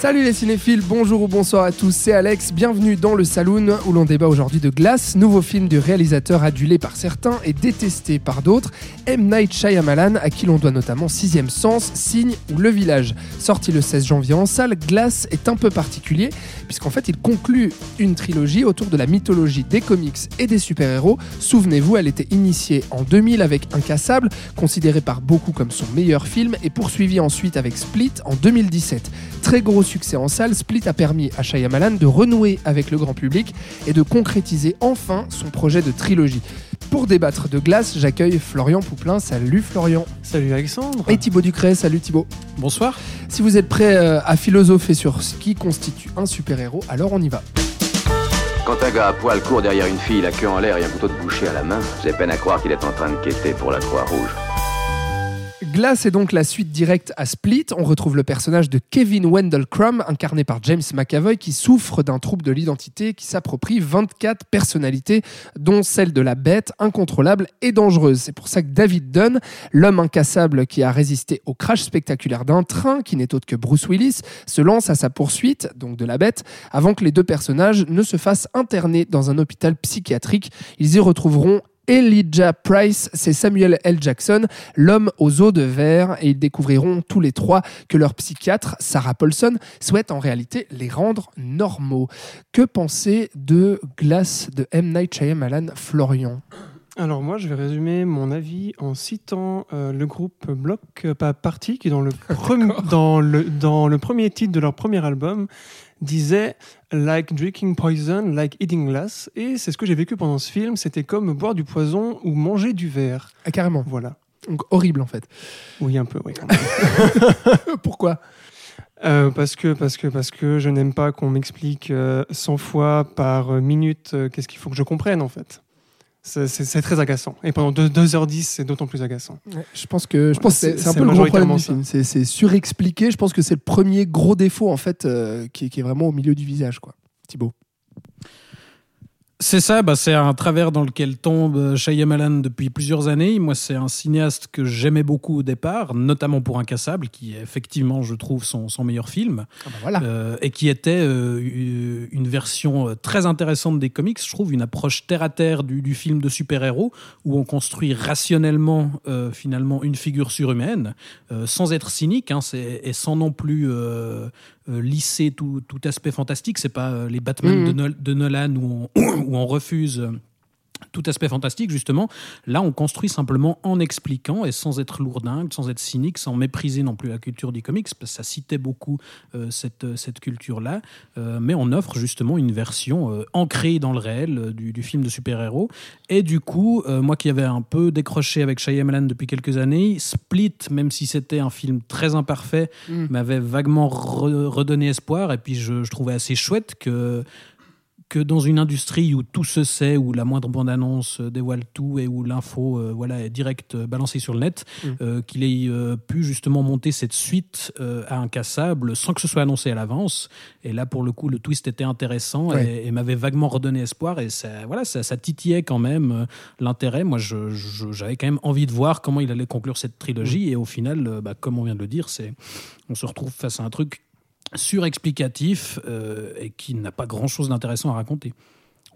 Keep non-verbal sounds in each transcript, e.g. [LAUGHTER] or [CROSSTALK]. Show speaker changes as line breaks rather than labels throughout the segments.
Salut les cinéphiles, bonjour ou bonsoir à tous, c'est Alex, bienvenue dans le Saloon où l'on débat aujourd'hui de Glace, nouveau film du réalisateur adulé par certains et détesté par d'autres, M. Night Shyamalan, à qui l'on doit notamment Sixième Sens, Signe ou Le Village. Sorti le 16 janvier en salle, Glace est un peu particulier puisqu'en fait il conclut une trilogie autour de la mythologie des comics et des super-héros. Souvenez-vous, elle était initiée en 2000 avec Incassable, considéré par beaucoup comme son meilleur film, et poursuivie ensuite avec Split en 2017. Très gros succès en salle, Split a permis à Shyamalan de renouer avec le grand public et de concrétiser enfin son projet de trilogie. Pour débattre de glace, j'accueille Florian Pouplin. Salut Florian.
Salut Alexandre.
Et Thibaut Ducret. Salut Thibaut.
Bonsoir.
Si vous êtes prêt euh, à philosopher sur ce qui constitue un super-héros, alors on y va.
Quand un gars à poil court derrière une fille, la queue en l'air et un couteau de boucher à la main, j'ai peine à croire qu'il est en train de quêter pour la Croix-Rouge.
Glace est donc la suite directe à Split. On retrouve le personnage de Kevin Wendell Crumb, incarné par James McAvoy, qui souffre d'un trouble de l'identité qui s'approprie 24 personnalités, dont celle de la bête, incontrôlable et dangereuse. C'est pour ça que David Dunn, l'homme incassable qui a résisté au crash spectaculaire d'un train, qui n'est autre que Bruce Willis, se lance à sa poursuite, donc de la bête, avant que les deux personnages ne se fassent interner dans un hôpital psychiatrique. Ils y retrouveront Elijah Price, c'est Samuel L. Jackson, l'homme aux os de verre, et ils découvriront tous les trois que leur psychiatre, Sarah Paulson, souhaite en réalité les rendre normaux. Que penser de Glace de M. Night Shyamalan, Florian?
Alors moi, je vais résumer mon avis en citant euh, le groupe Block Party qui dans le, [LAUGHS] dans, le, dans le premier titre de leur premier album disait like drinking poison, like eating glass. Et c'est ce que j'ai vécu pendant ce film. C'était comme boire du poison ou manger du verre.
Ah, carrément.
Voilà.
Donc horrible en fait.
Oui, un peu, oui. [LAUGHS]
Pourquoi?
Euh, parce que parce que parce que je n'aime pas qu'on m'explique 100 fois par minute qu'est-ce qu'il faut que je comprenne en fait. C'est très agaçant. Et pendant 2h10, c'est d'autant plus agaçant.
je pense que, je pense c'est un peu le gros problème du film. C'est surexpliqué. Je pense que c'est le premier gros défaut en fait euh, qui, qui, est vraiment au milieu du visage. quoi. Thibaut.
C'est ça, bah c'est un travers dans lequel tombe euh, Shyamalan depuis plusieurs années. Moi, c'est un cinéaste que j'aimais beaucoup au départ, notamment pour Incassable, qui est effectivement, je trouve, son, son meilleur film.
Ah bah voilà.
euh, et qui était euh, une version très intéressante des comics, je trouve, une approche terre-à-terre du, du, film de super-héros, où on construit rationnellement, euh, finalement, une figure surhumaine, sans être cynique, hein, et sans non plus lisser tout, tout, aspect fantastique. C'est pas euh, les Batman mmh. de, de, Nolan où on, [CLEARS THROAT] où on refuse euh, tout aspect fantastique, justement. Là, on construit simplement en expliquant et sans être lourdingue, sans être cynique, sans mépriser non plus la culture du comics, parce que ça citait beaucoup euh, cette, euh, cette culture-là. Euh, mais on offre justement une version euh, ancrée dans le réel du, du, film de super-héros. Et du coup, moi qui avais un peu décroché avec Shyamalan depuis quelques années, Split, même si c'était un film très imparfait, mm. m'avait vaguement re redonné espoir. Et puis, je, je trouvais assez chouette que que dans une industrie où tout se sait, où la moindre bande-annonce dévoile tout et où l'info euh, voilà, est direct euh, balancée sur le net, mmh. euh, qu'il ait euh, pu justement monter cette suite euh, à incassable sans que ce soit annoncé à l'avance. Et là, pour le coup, le twist était intéressant ouais. et, et m'avait vaguement redonné espoir. Et ça, voilà, ça, ça titillait quand même euh, l'intérêt. Moi, j'avais je, je, quand même envie de voir comment il allait conclure cette trilogie. Mmh. Et au final, bah, comme on vient de le dire, on se retrouve face à un truc surexplicatif euh, et qui n'a pas grand-chose d'intéressant à raconter.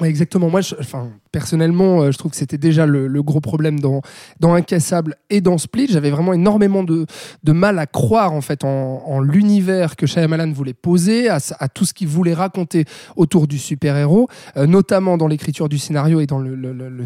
Exactement. Moi, enfin, personnellement, euh, je trouve que c'était déjà le, gros problème dans, dans Incassable et dans Split. J'avais vraiment énormément de, de mal à croire en fait en, l'univers que Shyamalan voulait poser, à, tout ce qu'il voulait raconter autour du super-héros, euh, notamment dans l'écriture du scénario et dans le,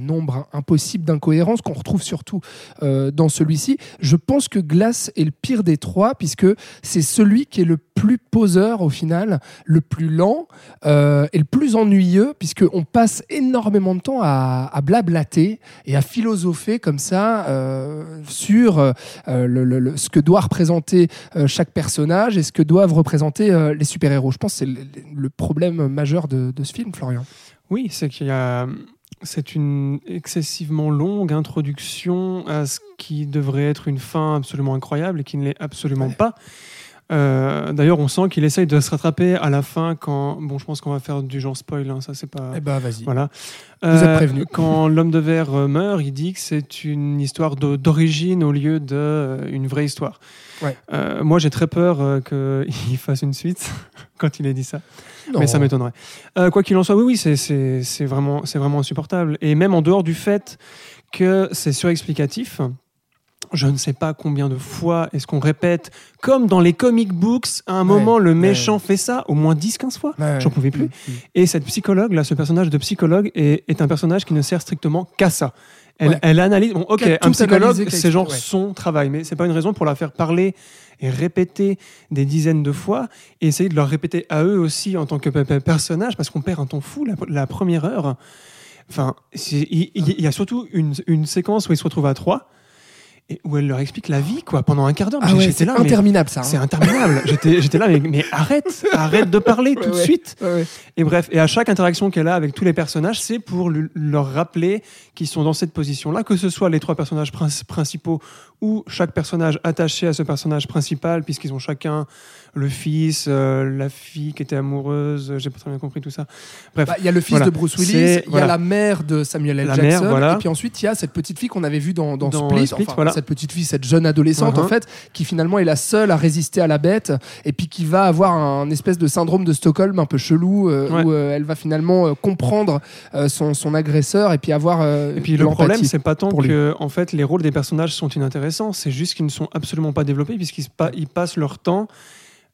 nombre impossible d'incohérences qu'on retrouve surtout euh, dans celui-ci. Je pense que Glass est le pire des trois puisque c'est celui qui est le plus poseur au final, le plus lent et le plus ennuyeux puisque on passe énormément de temps à, à blablater et à philosopher comme ça euh, sur euh, le, le, ce que doit représenter euh, chaque personnage et ce que doivent représenter les super-héros. Je pense que c'est le, le, problème majeur de, de ce film, Florian.
Oui, c'est qu'il y a c'est une excessivement longue introduction à ce qui devrait être une fin absolument incroyable et qui ne l'est absolument ouais. pas. Euh, D'ailleurs, on sent qu'il essaye de se rattraper à la fin quand. Bon, je pense qu'on va faire du genre spoil, hein, ça c'est pas.
Eh ben, vas-y.
Voilà.
Vous êtes prévenus. [LAUGHS]
Quand l'homme de verre euh, meurt, il dit que c'est une histoire d'origine au lieu d'une une vraie histoire.
Ouais.
Euh, moi, j'ai très peur euh, qu'il [LAUGHS] fasse une suite [LAUGHS] quand il ait dit ça.
Non.
Mais ça m'étonnerait. Euh, quoi qu'il en soit, oui, oui, c'est- vraiment, c'est vraiment insupportable. Et même en dehors du fait que c'est surexplicatif, je ne sais pas combien de fois est-ce qu'on répète, comme dans les comic books, à un moment, le méchant fait ça, au moins 10-15 fois.
Ouais.
J'en pouvais plus.
Mm.
Et cette psychologue, là, ce personnage de psychologue, est, est un personnage qui ne sert strictement qu'à ça. Elle, analyse. Bon, ok, un psychologue, c'est genre son travail, mais c'est pas une raison pour la faire parler et répéter des dizaines de fois et essayer de leur répéter à eux aussi en tant que pe- pe- personnage parce qu'on perd un temps fou la, la première heure. Enfin, il y, a surtout une, une séquence où ils se retrouvent à trois et où elle leur explique la vie quoi pendant un quart d'heure.
Ah ouais, c'est
là, mais
interminable ça. hein.
c'est interminable. J'étais là, mais, mais arrête, arrête de parler [LAUGHS] tout de suite.
Ouais.
Et bref, et à chaque interaction qu'elle a avec tous les personnages, c'est pour leur rappeler qu'ils sont dans cette position-là, que ce soit les trois personnages prin- principaux ou chaque personnage attaché à ce personnage principal, puisqu'ils ont chacun le fils, euh, la fille qui était amoureuse, euh, j'ai pas très bien compris tout ça. Bref,
Bah, Il y a le fils
Voilà.
de Bruce Willis, il y
voilà.
a la mère de Samuel L.
La
Jackson,
mère, voilà.
et puis ensuite il y a cette petite fille qu'on avait vue dans, dans,
Dans
Split,
Split,
enfin,
voilà.
cette petite fille, cette jeune adolescente
Uh-huh.
en fait, qui finalement est la seule à résister à la bête, et puis qui va avoir un espèce de syndrome de Stockholm un peu chelou, euh,
Ouais.
où elle va finalement comprendre son, son agresseur et puis avoir
Et puis le problème, c'est pas tant
lui.
que en fait les rôles des personnages sont inintéressants, c'est juste qu'ils ne sont absolument pas développés puisqu'ils se pa- ils passent leur temps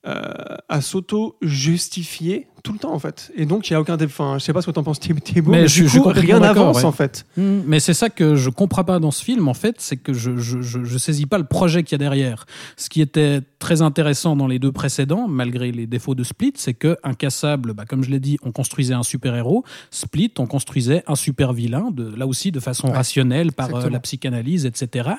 à s'auto-justifier tout le temps en fait. Et donc il y a aucun, enfin, je sais pas ce que t'en penses Thib- Thibaut,
Mais
mais,
je-
du coup, rien n'avance
ouais.
en fait.
Mm, Mais c'est ça que je comprends pas dans ce film, en fait, c'est que je, je, je, saisis pas le projet qu'il y a derrière. Ce qui était très intéressant dans les deux précédents, malgré les défauts de Split, c'est que Incassable, bah, comme je l'ai dit, on construisait un super-héros. Split, on construisait un super-vilain, de, là aussi de façon
Ouais,
rationnelle, par euh, la psychanalyse, etc.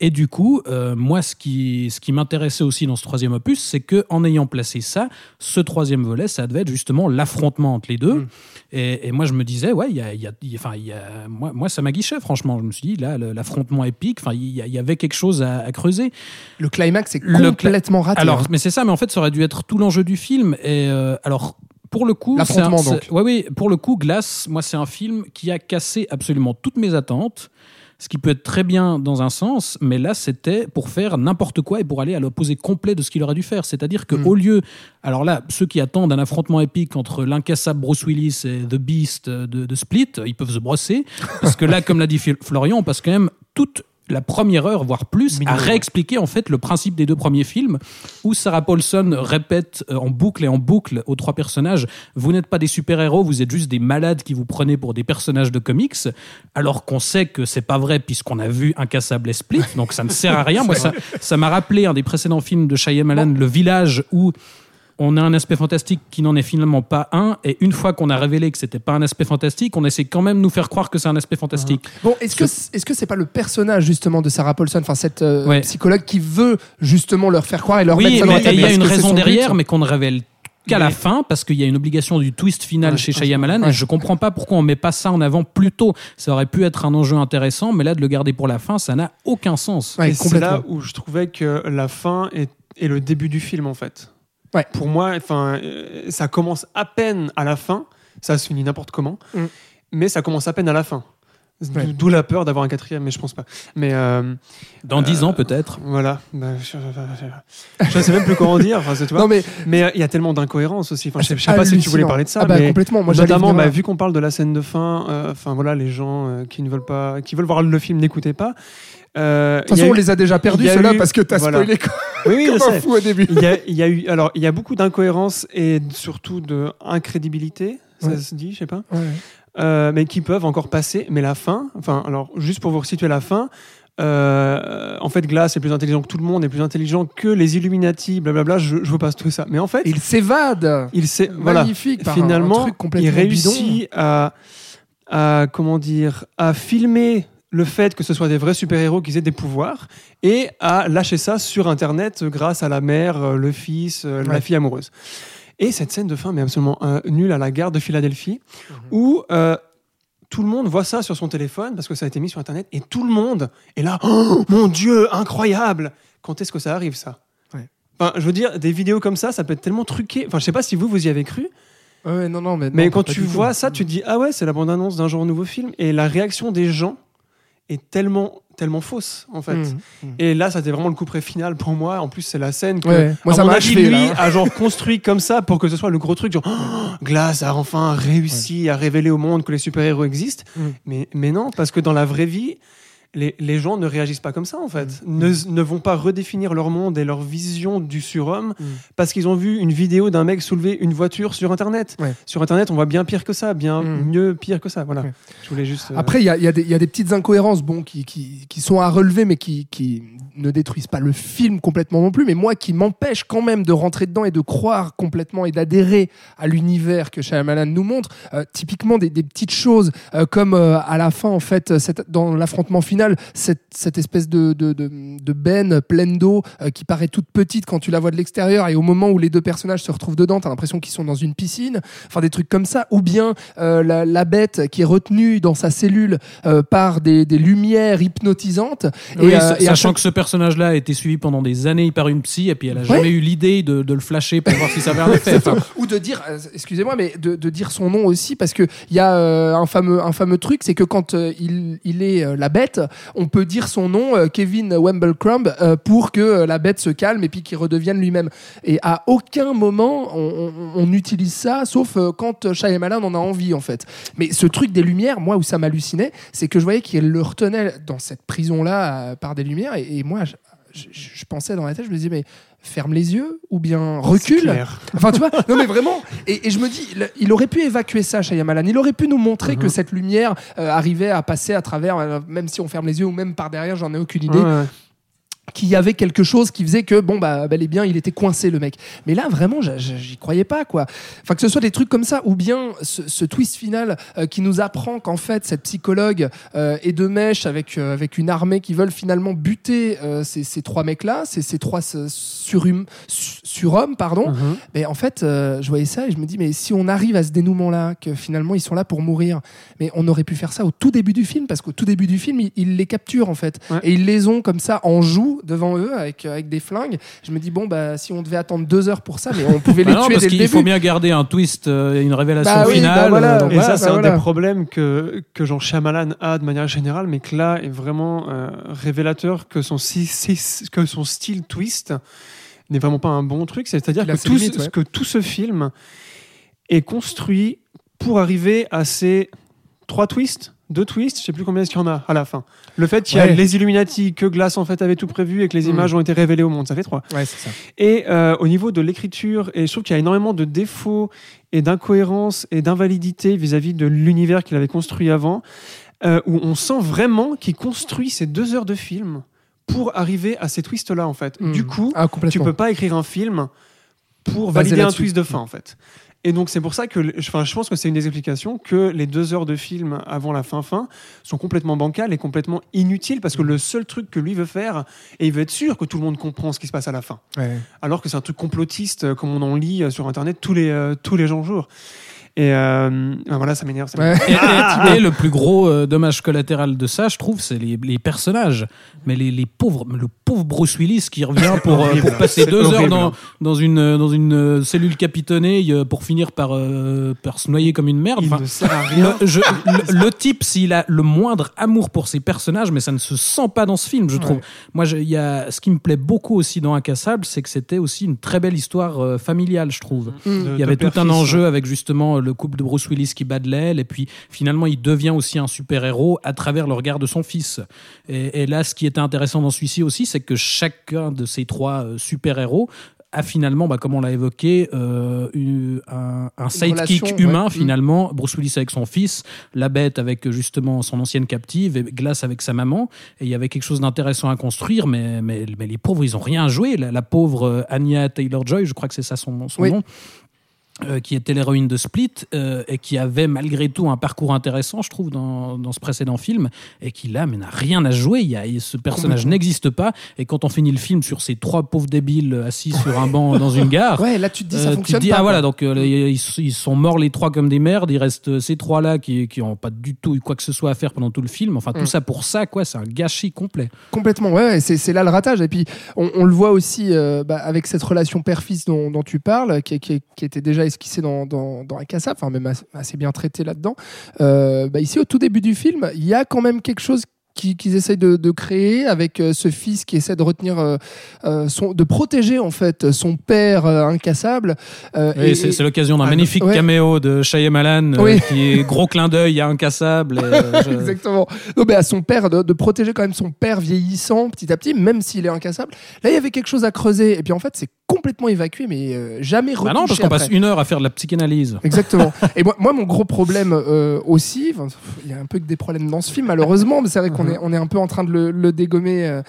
Et du coup, euh, moi, ce qui, ce qui m'intéressait aussi dans ce troisième opus, c'est que en ayant placé ça, ce troisième volet, ça devait être justement l'affrontement entre les deux.
Mm.
Et, et moi, je me disais, ouais, il y a, y a- il y a- enfin, il y a, moi, moi, ça m'aguichait, franchement. Je me suis dit, là, l'affrontement épique, enfin, il y, avait quelque chose à, à creuser.
Le climax est complètement raté.
Alors,
hein.
mais c'est ça, mais en fait, ça aurait dû être tout l'enjeu du film. Et euh, alors, pour le coup, un-
donc.
Ouais, oui, pour le coup, Glace, moi, c'est un film qui a cassé absolument toutes mes attentes. Ce qui peut être très bien dans un sens, mais là, c'était pour faire n'importe quoi et pour aller à l'opposé complet de ce qu'il aurait dû faire. C'est-à-dire que
Mm.
au lieu, alors là, ceux qui attendent un affrontement épique entre l'incassable Bruce Willis et The Beast de, de Split, ils peuvent se brosser, parce que là, comme l'a dit Florian, on passe quand même toute la première heure, voire plus, à réexpliquer en fait le principe des deux premiers films, où Sarah Paulson répète euh, en boucle et en boucle aux trois personnages Vous n'êtes pas des super-héros, vous êtes juste des malades qui vous prenez pour des personnages de comics, alors qu'on sait que c'est pas vrai puisqu'on a vu Incassable et Split, donc ça ne sert à rien. Moi, [LAUGHS] ça ça m'a rappelé un des précédents films de Shyamalan, Le Village, où on a un aspect fantastique qui n'en est finalement pas un, et une fois qu'on a révélé que c'était pas un aspect fantastique, on essaie quand même de nous faire croire que c'est un aspect fantastique.
Bon, est-ce que est-ce que c'est pas le personnage justement de Sarah Paulson, enfin cette euh,
Ouais.
psychologue qui veut justement leur faire croire et leur mettre
Oui,
ça dans la
mais
tête
il y a une raison derrière, mais qu'on ne révèle qu'à la fin, parce qu'il y a une obligation du twist final
Ouais,
chez Shyamalan,
ouais.
et je comprends pas pourquoi on met pas ça en avant plus tôt. Ça aurait pu être un enjeu intéressant, mais là, de le garder pour la fin, ça n'a aucun sens.
Ouais,
et c'est là où je trouvais que la fin est, est le début du film en fait.
Ouais.
Pour moi, enfin, euh, ça commence à peine à la fin, ça se finit n'importe comment,
Mm.
mais ça commence à peine à la fin. D'où
Ouais.
d'où la peur d'avoir un quatrième, mais je pense pas. Mais euh,
Dans dix ans, peut-être.
voilà, Bah, je, je- je sais même plus comment dire. Enfin, c'est- tu vois.
Non mais
Mais euh, il y a tellement d'incohérences aussi. Enfin, je sais, pas si tu voulais parler de ça,
Ah bah,
mais
complètement. Moi,
notamment, bah, vu qu'on parle de la scène de fin, euh, enfin voilà, les gens euh, qui ne veulent pas, qui veulent voir le film, n'écoutez pas. Euh,
De toute façon, on les a déjà perdus ceux-là
eu-
parce que t'as
voilà.
spoilé [LAUGHS] comme,
Oui,
comme un fou au début.
Il y, a, il y a eu, alors, il y a beaucoup d'incohérences et surtout de incrédibilité, ça
Ouais.
se dit, je sais pas,
Ouais.
euh, mais qui peuvent encore passer. Mais la fin, enfin, alors, juste pour vous resituer la fin, euh, en fait, Glass est plus intelligent que tout le monde, est plus intelligent que les Illuminati, blablabla. Je, je vous passe tout ça. Mais en fait,
il s'évade.
il sait, voilà,
un- un
finalement,
truc
il réussit à, comment dire, à filmer le fait que ce soit des vrais super-héros qui aient des pouvoirs et à lâcher ça sur Internet grâce à la mère, euh, le fils, euh, la fille amoureuse. Et cette scène de fin, mais absolument euh, nulle à la gare de Philadelphie,
Mhm.
où euh, tout le monde voit ça sur son téléphone parce que ça a été mis sur Internet et tout le monde est là. Oh, mon Dieu, incroyable Quand est-ce que ça arrive ça?
Ouais.
Enfin, je veux dire, des vidéos comme ça, ça peut être tellement truqué. Enfin, je sais pas si vous, vous y avez cru.
Ouais, non, non, mais.
Mais quand tu
tout.
vois ça, tu te dis ah ouais, c'est la bande-annonce d'un genre nouveau film et la réaction des gens est tellement tellement fausse en fait.
Mhm.
Et là, c'était vraiment le coup près final pour moi. En plus, c'est la scène que
Ouais, moi, ça
mon
m'a
avis,
achevé,
lui
là, hein.
a genre construit comme ça pour que ce soit le gros truc genre [GASPS] Oh, Glass a enfin réussi à révéler au monde que les super-héros existent.
Mm.
Mais mais non, parce que dans la vraie vie, les, les gens ne réagissent pas comme ça en fait.
Mm.
Ne, ne vont pas redéfinir leur monde et leur vision du surhomme
Mm.
parce qu'ils ont vu une vidéo d'un mec soulever une voiture sur internet.
Ouais.
Sur internet, on voit bien pire que ça, bien
Mm.
mieux pire que ça. Voilà.
Ouais.
Je voulais juste. euh,
Après, il y a, y a y a des petites incohérences bon, qui, qui, qui sont à relever, mais qui, qui ne détruisent pas le film complètement non plus, mais moi qui m'empêche quand même de rentrer dedans et de croire complètement et d'adhérer à l'univers que Shyamalan nous montre. Euh, typiquement des, des petites choses euh, comme euh, à la fin, en fait, cette- dans l'affrontement final, cette, cette espèce de, de, de, de benne pleine d'eau qui paraît toute petite quand tu la vois de l'extérieur et au moment où les deux personnages se retrouvent dedans, t'as l'impression qu'ils sont dans une piscine. Enfin, des trucs comme ça. Ou bien la, la bête qui est retenue dans sa cellule par des, des lumières hypnotisantes.
Oui,
et, et
sachant que ce personnage-là a été suivi pendant des années par une psy et puis elle a
Ouais.
jamais eu l'idée de, de le flasher pour voir si ça avait un effet. Enfin,
ou de dire, euh, excusez-moi, mais de, de dire son nom aussi, parce que il y a euh, un fameux un fameux truc, c'est que quand euh, il, il est euh, la bête, on peut dire son nom, Kevin Wemblecrumb, pour que la bête se calme et puis qu'il redevienne lui-même. Et à aucun moment on, on- on utilise ça, sauf quand Shyamalan en a envie en fait. Mais ce truc des lumières, moi où ça m'hallucinait, c'est que je voyais qu'il le retenait dans cette prison là par des lumières, et, et moi je, je- je pensais dans la tête, je me disais mais ferme les yeux ou bien recule. Enfin, tu vois, non mais vraiment. Et, et je me dis, il aurait pu évacuer ça, Shyamalan. Il aurait pu nous montrer
Mhm.
que cette lumière euh, arrivait à passer à travers, euh, même si on ferme les yeux ou même par derrière, j'en ai aucune idée,
Ouais, ouais.
Qu'il y avait quelque chose qui faisait que, bon, bah, bel et bien, il était coincé, le mec. Mais là, vraiment, j'y croyais pas, quoi. Enfin, que ce soit des trucs comme ça, ou bien ce, ce twist final euh, qui nous apprend qu'en fait, cette psychologue euh, est de mèche avec, euh, avec une armée qui veulent finalement buter ces, ces trois mecs-là, ces, ces trois surhum- su- surhommes, pardon.
Mhm.
Mais en fait, je voyais ça et je me dis, mais si on arrive à ce dénouement-là, que finalement ils sont là pour mourir, mais on aurait pu faire ça au tout début du film, parce qu'au tout début du film, ils, ils les capturent en fait.
Ouais.
Et ils les ont comme ça en joue devant eux avec, euh, avec des flingues. Je me dis, bon, bah si on devait attendre deux heures pour ça, mais on pouvait [LAUGHS] les
bah non,
tuer
parce
dès le
qu'il
début.
faut bien garder un twist euh, et une révélation
Bah oui,
finale.
bah voilà.
euh, donc
Et
Voilà,
ça, c'est
bah
un
voilà.
des problèmes que, que Jean Shyamalan a de manière générale, mais que là est vraiment euh, révélateur que son, si- si- que son style twist n'est vraiment pas un bon truc. C'est-à-dire
Il a
que, tout,
limites,
ce-
ouais.
que tout ce film est construit pour arriver à ces trois twists, deux twists, je sais plus combien est-ce qu'il y en a à la fin. Le fait qu'il y a
Ouais.
les Illuminati, que Glass en fait avait tout prévu et que les
Mm.
images ont été révélées au monde, ça fait trois.
Ouais, c'est ça.
Et euh, au niveau de l'écriture, et je trouve qu'il y a énormément de défauts et d'incohérences et d'invalidité vis-à-vis de l'univers qu'il avait construit avant, euh, où on sent vraiment qu'il construit ces deux heures de film pour arriver à ces twists-là, en fait.
Mm.
Du coup,
Ah,
tu peux pas écrire un film pour valider un twist de fin, en fait. Et donc c'est pour ça que, enfin, je pense que c'est une des explications que les deux heures de film avant la fin fin sont complètement bancales et complètement inutiles parce que le seul truc que lui veut faire, et il veut être sûr que tout le monde comprend ce qui se passe à la fin.
Ouais.
alors que c'est un truc complotiste euh, comme on en lit euh, sur internet tous les euh, tous les jours et euh, ben voilà ça m'énerve
Ouais.
m'énerve.
Et, et- et le plus gros euh, dommage collatéral de ça, je trouve, c'est les, les personnages. Mais les, les pauvres, le pauvre Bruce Willis qui revient pour, euh,
horrible.
pour passer deux heures
horrible.
dans, dans une, dans une cellule capitonnée pour finir par, euh, par se noyer comme une merde.
il
Enfin,
ne sert à rien
le, je- le- le type, s'il a le moindre amour pour ses personnages, mais ça ne se sent pas dans ce film, je trouve.
Ouais.
Moi, je- il y a, ce qui me plaît beaucoup aussi dans Incassable, c'est que c'était aussi une très belle histoire euh, familiale, je trouve.
Mm.
Il y avait tout un enjeu
ouais.
avec justement le couple de Bruce Willis qui bat de l'aile, et puis finalement il devient aussi un super-héros à travers le regard de son fils. Et, et là, ce qui était intéressant dans celui-ci aussi, c'est que chacun de ces trois euh, super-héros a finalement, bah, comme on l'a évoqué, euh, eu un, un sidekick
relation,
humain
ouais.
finalement. Bruce Willis avec son fils, la bête avec euh, justement son ancienne captive, et Glass avec sa maman. Et il y avait quelque chose d'intéressant à construire, mais, mais, mais les pauvres, ils ont rien joué. La, la pauvre Anya Taylor-Joy, je crois que c'est ça son, son
Oui.
nom. Euh, qui était l'héroïne de Split euh, et qui avait malgré tout un parcours intéressant, je trouve, dans, dans ce précédent film, et qui là, mais n'a rien à jouer. Il y a, ce personnage n'existe pas. Et quand on finit le film sur ces trois pauvres débiles assis sur un banc dans une gare,
Ouais, là tu te dis ça
euh, tu te
fonctionne
dis,
pas.
ah voilà, donc euh, ils, ils sont morts les trois comme des merdes. Il reste ces trois-là qui qui ont pas du tout eu quoi que ce soit à faire pendant tout le film. Enfin, tout
Mm.
ça pour ça, quoi. C'est un gâchis complet.
Complètement, ouais, ouais, c'est c'est là le ratage. Et puis, on, on le voit aussi bah, avec cette relation père-fils dont, dont tu parles, qui, qui- qui était déjà esquissée dans, dans, dans Incassable, enfin même assez, bien traité là-dedans. Euh, bah, ici, au tout début du film, il y a quand même quelque chose qui- qu'ils essayent de, de créer avec euh, ce fils qui essaie de retenir, euh, son, de protéger en fait son père euh, incassable. Euh,
Oui, c'est l'occasion d'un
Ah,
magnifique
ouais.
caméo de Shyamalan
Oui.
qui est gros clin d'œil à incassable. et, [LAUGHS] je-
Exactement. Non, mais à son père, de, de protéger quand même son père vieillissant petit à petit, même s'il est incassable. Là, il y avait quelque chose à creuser. Et puis en fait, c'est complètement évacué, mais euh, jamais retouché
Bah non, parce qu'on passe une heure à faire de la psychanalyse.
Exactement. [LAUGHS] Et moi, moi, mon gros problème euh, aussi, il y a un peu que des problèmes dans ce film, malheureusement, mais c'est vrai qu'on est, on est un peu en train de le, le dégommer. euh,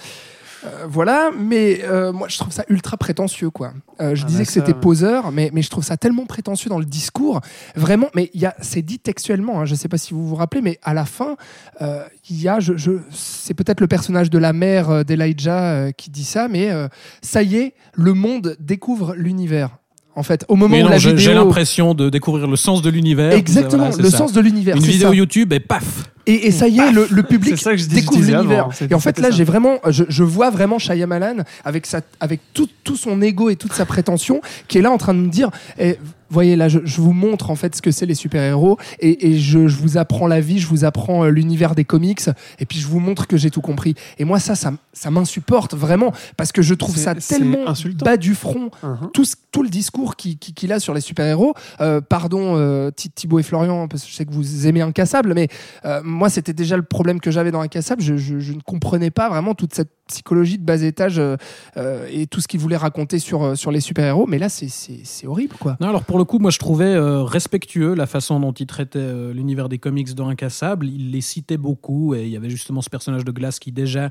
euh, voilà, mais euh, moi je trouve ça ultra prétentieux quoi. Euh, je
Ah
disais que c'était poseur, mais, mais je trouve ça tellement prétentieux dans le discours. Vraiment, mais il y a, c'est dit textuellement. hein, je sais pas si vous vous rappelez, mais à la fin, euh, il y a, je, je, c'est peut-être le personnage de la mère euh, d'Elijah qui dit ça, mais euh, ça y est, le monde découvre l'univers. En fait, au moment
Oui,
où
non,
la
j'ai l'impression de découvrir le sens de l'univers.
exactement,
Voilà,
le
ça.
sens de l'univers.
Une vidéo
ça.
YouTube et paf
Et, et ça y est, le, le public
C'est ça que je dis- je
découvre l'univers. Et en fait, là, j'ai vraiment, je, je vois vraiment Shyamalan avec sa, avec tout, tout son ego et toute sa prétention, qui est là en train de me dire, eh, voyez là, je, je vous montre en fait ce que c'est les super-héros, et, et je, je vous apprends la vie, je vous apprends euh, l'univers des comics, et puis je vous montre que j'ai tout compris. Et moi, ça, ça, ça m'insupporte vraiment, parce que je trouve ça tellement
insultant.
bas du front
Mhm.
tout, tout le discours qui- qui- qu'il a sur les super-héros. Euh, pardon, euh, Thi- Thibaut et Florian, parce que je sais que vous aimez Incassable, mais euh, moi, c'était déjà le problème que j'avais dans Incassable. Je, je- je ne comprenais pas vraiment toute cette psychologie de bas étage euh, euh, et tout ce qu'il voulait raconter sur, euh, sur les super-héros. Mais là, c'est- horrible, quoi.
Non, alors pour le coup, moi je trouvais euh, respectueux la façon dont il traitait euh, l'univers des comics dans Incassable. Il les citait beaucoup et il y avait justement ce personnage de glace qui déjà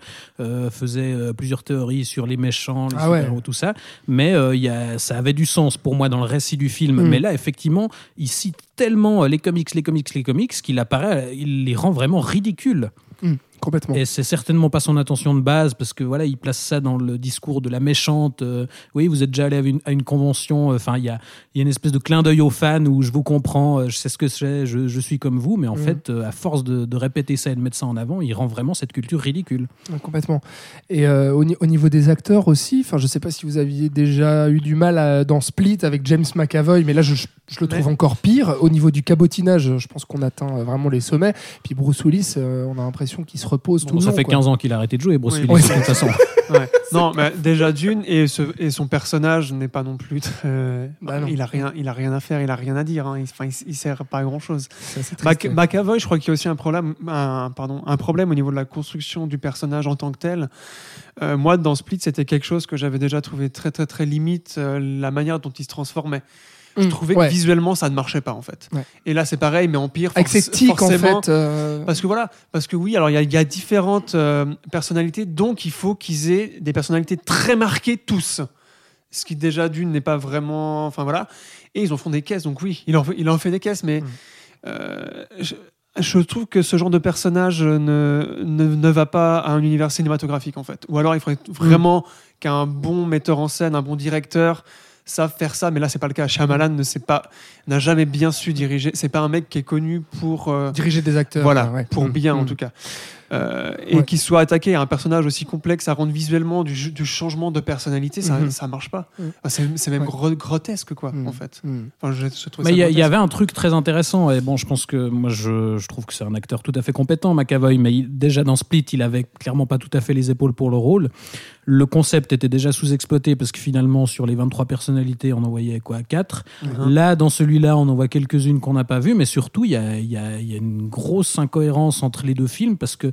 faisait plusieurs théories sur les méchants, les
Ah ouais.
super-héros, tout ça. Mais il y a, ça avait du sens pour moi dans le récit du film.
Mm.
Mais là, effectivement, il cite tellement les comics, les comics, les comics qu'il apparaît, il les rend vraiment ridicules.
Hum, complètement.
Et c'est certainement pas son intention de base, parce que voilà, il place ça dans le discours de la méchante. euh, oui, vous êtes déjà allé à une, à une convention. euh, Enfin, il y a, y a une espèce de clin d'œil aux fans où je vous comprends, euh, je sais ce que c'est, je, je suis comme vous. Mais en
Mhm.
fait, euh, à force de, de répéter ça et de mettre ça en avant, il rend vraiment cette culture ridicule.
Complètement. Et au, ni- au niveau des acteurs aussi, enfin, je sais pas si vous aviez déjà eu du mal à- dans Split avec James McAvoy, mais là, je, je le trouve encore pire. Au niveau du cabotinage, je pense qu'on atteint vraiment les sommets. Puis Bruce Willis, on a l'impression qu'il se repose tout
Bon,
le
ça fait
quoi.
15 ans qu'il a arrêté de jouer, Bruce
Oui.
Willis, de toute façon. [LAUGHS]
Ouais. Non, mais déjà d'une et, ce, et son personnage n'est pas non plus. très-
Bah non.
il a rien, il a rien à faire, il a rien à dire. hein. Il, enfin, il, il sert pas à grand chose. Mac-. McAvoy, je crois qu'il y a aussi un problème, un, pardon, un problème au niveau de la construction du personnage en tant que tel. Euh, moi, dans Split, c'était quelque chose que j'avais déjà trouvé très très très limite, euh, la manière dont il se transformait. Je
Hum,
trouvais
ouais.
que visuellement, ça ne marchait pas en fait.
Ouais.
Et là, c'est pareil, mais en pire.
Avec ses tics, en fait. euh,
Parce que voilà, parce que oui, alors il y, a- il y a différentes euh, personnalités, donc il faut qu'ils aient des personnalités très marquées tous. Ce qui déjà d'une n'est pas vraiment, enfin voilà. Et ils en font des caisses, donc oui, il en fait, il en fait des caisses, mais
Mm.
euh, je, je trouve que ce genre de personnage ne, ne, ne va pas à un univers cinématographique en fait. Ou alors il faudrait vraiment qu'un bon metteur en scène, un bon directeur savent faire ça, mais là c'est pas le cas. Shyamalan ne sait pas, n'a jamais bien su diriger. C'est pas un mec qui est connu pour euh,
diriger des acteurs.
voilà,
ouais.
pour
Hum,
bien en
hum.
tout cas. Euh, et
Ouais.
qu'il soit attaqué à un personnage aussi complexe à rendre visuellement du, changement de personnalité, ça,
Mhm.
ça marche pas.
Mhm.
Enfin, c'est, même
Ouais.
grotesque, quoi,
Hum,
en fait. Enfin, je, je trouve
Mais il y, avait un truc très intéressant, et bon, je pense que moi, je, je trouve que c'est un acteur tout à fait compétent, McAvoy, mais il- déjà dans Split, il avait clairement pas tout à fait les épaules pour le rôle. Le concept était déjà sous-exploité parce que finalement, sur les 23 personnalités, on en voyait quoi 4.
Mhm.
Là, dans celui-là, on en voit quelques-unes qu'on n'a pas vues, mais surtout, il y a, il y a- il y a une grosse incohérence entre les deux films parce que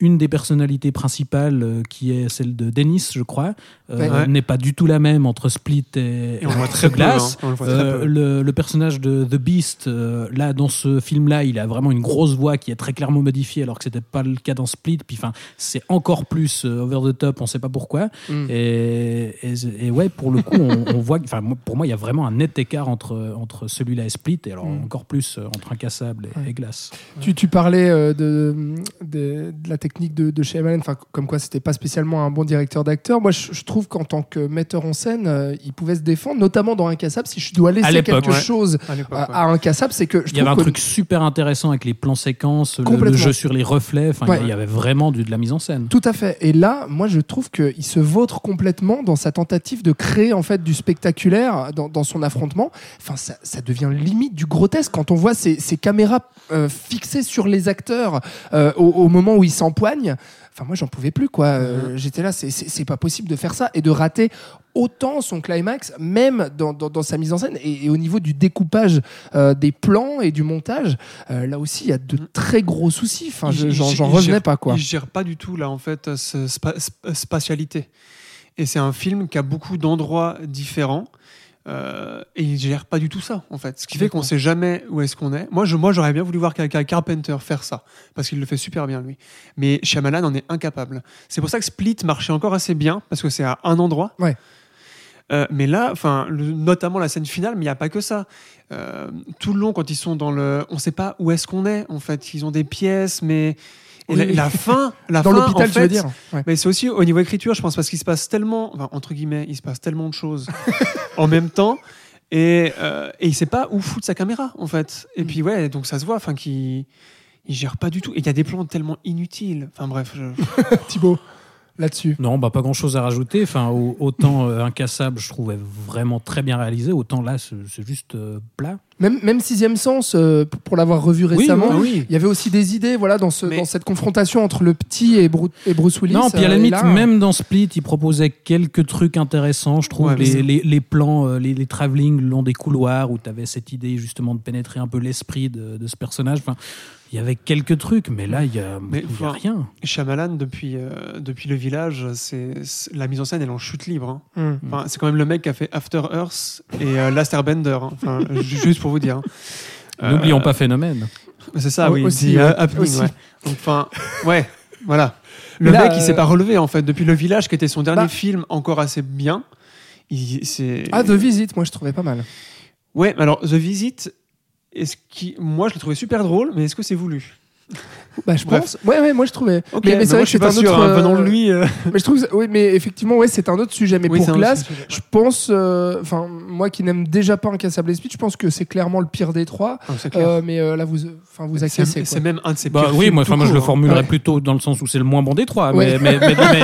une des personnalités principales, euh, qui est celle de Dennis, je crois, euh,
Ouais.
N'est pas du tout la même entre Split et,
Et on le voit très peu,
Glass.
hein. On le voit très
Euh,
peu.
le, le personnage de The Beast, euh, là, dans ce film-là, il a vraiment une grosse voix qui est très clairement modifiée, alors que c'était pas le cas dans Split. Puis, enfin, c'est encore plus euh, over the top, on sait pas pourquoi.
Mm.
Et, et- et ouais, pour le coup, on, on voit, enfin, moi, pour moi, il y a vraiment un net écart entre, entre celui-là et Split, et alors
Mm.
encore plus euh, entre Incassable et,
Ouais.
et Glass.
Tu, tu parlais euh, de, de, de la technique de, de Shyamalan, enfin, comme quoi c'était pas spécialement un bon directeur d'acteur. Moi, je, je trouve qu'en tant que metteur en scène, euh, il pouvait se défendre, notamment dans Incassable. Si je dois laisser quelque
ouais.
chose
À
à,
ouais.
à Incassable, c'est que je
Il y avait un truc super intéressant avec les plans séquences, le- jeu sur les reflets.
Ouais.
il y avait vraiment du, de la mise en scène.
Tout à fait. Et là, moi, je trouve qu'il se vautre complètement dans sa tentative de créer en fait du spectaculaire dans, dans son affrontement. Enfin, ça, ça devient limite du grotesque quand on voit ces, ces caméras euh, fixées sur les acteurs euh, au, au moment où ils s'empoignent. Enfin, moi, j'en pouvais plus, quoi. Euh, J'étais là, c'est- pas possible de faire ça et de rater autant son climax, même dans, dans- dans sa mise en scène et, et au niveau du découpage euh, des plans et du montage. euh, là aussi, il y a de très gros soucis. Enfin, j'en revenais
gère-
pas, quoi.
Il gère pas du tout là en fait ce spa- sp- spatialité. Et c'est un film qui a beaucoup d'endroits différents. Euh, et il gère pas du tout ça en fait. Ce qui fait qu'on sait jamais où est-ce qu'on est. Moi, je, moi, j'aurais bien voulu voir quelqu'un Carpenter faire ça parce qu'il le fait super bien lui. Mais Shyamalan en est incapable. C'est pour ça que Split marchait encore assez bien parce que c'est à un endroit.
Ouais.
Euh, mais là, enfin, notamment la scène finale, mais il n'y a pas que ça. Euh, tout le long, quand ils sont dans le, on ne sait pas où est-ce qu'on est. En fait, ils ont des pièces, mais et
Oui.
la, la fin, la [LAUGHS]
Dans l'hôpital,
en
tu veux dire Ouais.
Mais c'est aussi au niveau écriture, je pense, parce qu'il se passe tellement, enfin, entre guillemets, il se passe tellement de choses [LAUGHS] en même temps. Et, euh, et il sait pas où foutre sa caméra, en fait. Et
Mm.
puis, ouais, donc ça se voit, enfin, qu'il il gère pas du tout. Et il y a des plans tellement inutiles. Enfin, bref. je- [LAUGHS]
Thibaut, là-dessus.
Non, bah, pas grand chose à rajouter. Enfin, au- autant euh, Incassable, je trouvais vraiment très bien réalisé, autant là, c'est juste euh, plat.
Même, même Sixième Sens, euh, pour l'avoir revu récemment,
oui, oui.
il y avait aussi des idées voilà, dans, ce,
Mais-
dans cette confrontation entre le petit et, Bru- et Bruce Willis.
Non, puis à la limite,
là,
même dans Split, il proposait quelques trucs intéressants. Je trouve
Ouais,
les, les, les plans, les, les travelling le long des couloirs où tu avais cette idée justement de pénétrer un peu l'esprit de, de ce personnage. Enfin, il y avait quelques trucs, mais là, il y a,
Mais,
il y a rien.
Shyamalan, depuis, euh, depuis Le Village, c'est c'est- la mise en scène, elle est en chute libre. hein. Enfin, c'est quand même le mec qui a fait After Earth et euh, Last Airbender. hein. Enfin, [LAUGHS] ju- juste pour vous dire. hein.
N'oublions
Euh,
pas Phénomène.
C'est ça, oui.
Aussi,
The
ouais.
Happening,
Aussi.
ouais. Donc, enfin, ouais, voilà. Le
Là,
mec, il s'est
euh,
pas relevé en fait depuis Le Village, qui était son dernier
Bah.
film encore assez bien. Il, c'est.
Ah, The Visit, moi je trouvais pas mal.
Ouais, mais alors The Visit, est-ce qui, moi, je l'ai trouvé super drôle, mais est-ce que c'est voulu?
Bah, je
Bref.
pense. Ouais, ouais, moi je trouvais.
Ok,
mais, mais
mais
c'est vrai que c'est un
sûr.
autre.
hein,
euh,
lui. euh,
Mais je trouve. Oui, mais effectivement, ouais, c'est un autre sujet. Mais
oui,
pour Glass, je pense. euh, Enfin, moi qui n'aime déjà pas Incassable Speed, je pense que c'est clairement le pire des trois.
Ah, c'est clair.
Euh, mais euh, là, vous, enfin, vous
C'est
acquiescez.
c'est même un de ses
Bah
pires
oui, moi, moi je le
hein.
formulerais
Ouais.
plutôt dans le sens où c'est le moins bon des trois.
Ouais.
Mais, mais, mais, mais-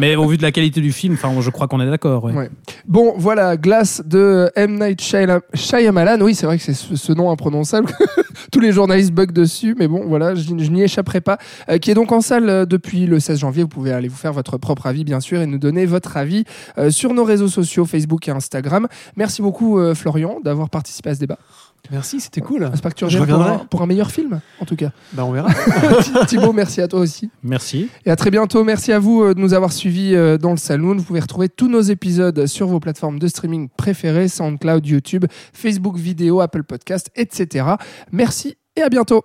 mais au vu de la qualité du film, enfin, je crois qu'on est d'accord. ouais.
Ouais. Bon, voilà, Glass de M. Night Shyam- Shyamalan. Oui, c'est vrai que c'est ce, ce nom imprononçable. [LAUGHS] Tous les journalistes bug dessus, mais bon, voilà, je, n'y échapperai pas. Euh, qui est donc en salle euh, depuis le 16 janvier. Vous pouvez aller vous faire votre propre avis, bien sûr, et nous donner votre avis euh, sur nos réseaux sociaux, Facebook et Instagram. Merci beaucoup, Florian, d'avoir participé à ce débat.
Merci, c'était cool.
J'espère que tu
Je
reviens pour un,
reviendrai.
pour un meilleur film, en tout cas.
Bah, on verra. [LAUGHS]
Thibaut, merci à toi aussi.
Merci.
Et à très bientôt. Merci à vous euh, de nous avoir suivis euh, dans le Saloon. Vous pouvez retrouver tous nos épisodes sur vos plateformes de streaming préférées, SoundCloud, YouTube, Facebook vidéo, Apple Podcast, etc. Merci et à bientôt.